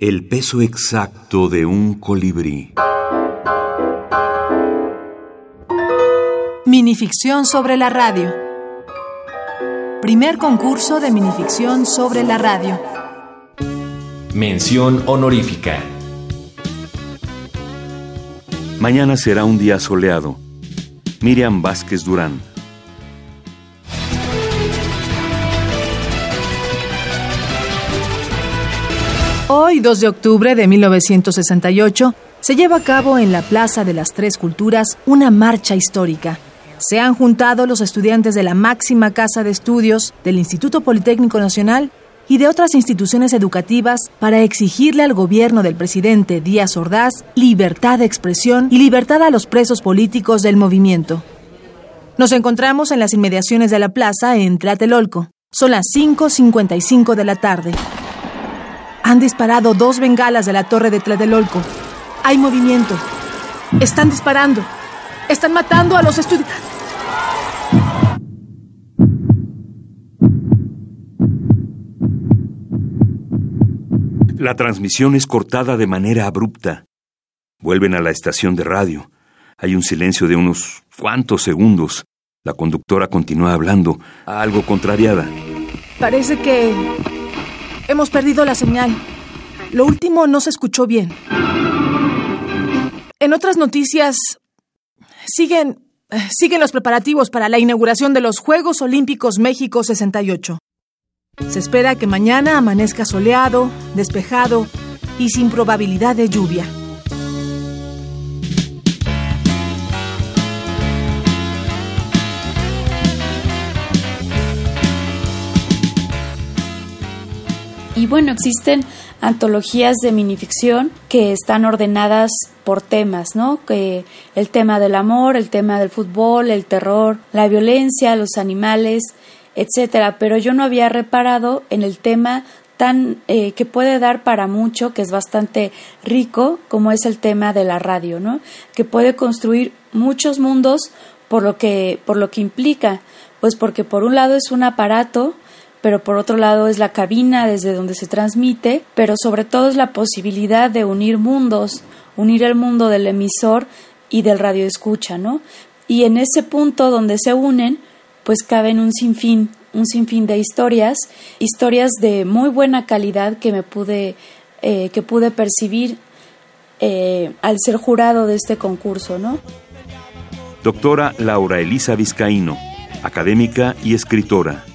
El peso exacto de un colibrí. Minificción sobre la radio. Primer concurso de minificción sobre la radio. Mención honorífica. Mañana será un día soleado. Miriam Vázquez Durán. Hoy, 2 de octubre de 1968, se lleva a cabo en la Plaza de las Tres Culturas una marcha histórica. Se han juntado los estudiantes de la máxima casa de estudios del Instituto Politécnico Nacional y de otras instituciones educativas para exigirle al gobierno del presidente Díaz Ordaz libertad de expresión y libertad a los presos políticos del movimiento. Nos encontramos en las inmediaciones de la plaza en Tlatelolco. Son las 5.55 de la tarde. Han disparado dos bengalas de la torre de Tlatelolco. Hay movimiento. Están disparando. Están matando a los estudiantes. La transmisión es cortada de manera abrupta. Vuelven a la estación de radio. Hay un silencio de unos cuantos segundos. La conductora continúa hablando, algo contrariada. Parece que hemos perdido la señal. Lo último no se escuchó bien. En otras noticias, siguen, siguen los preparativos para la inauguración de los Juegos Olímpicos México 68. Se espera que mañana amanezca soleado, despejado y sin probabilidad de lluvia. Y bueno, existen antologías de minificción que están ordenadas por temas, ¿no? Que el tema del amor, el tema del fútbol, el terror, la violencia, los animales, etcétera. Pero yo no había reparado en el tema tan eh, que puede dar para mucho, que es bastante rico, como es el tema de la radio, ¿no? Que puede construir muchos mundos por lo que por lo que implica, pues porque por un lado es un aparato pero por otro lado es la cabina desde donde se transmite, pero sobre todo es la posibilidad de unir mundos, unir el mundo del emisor y del radio escucha, ¿no? Y en ese punto donde se unen, pues caben un sinfín, un sinfín de historias, historias de muy buena calidad que me pude, eh, que pude percibir eh, al ser jurado de este concurso, ¿no? Doctora Laura Elisa Vizcaíno, académica y escritora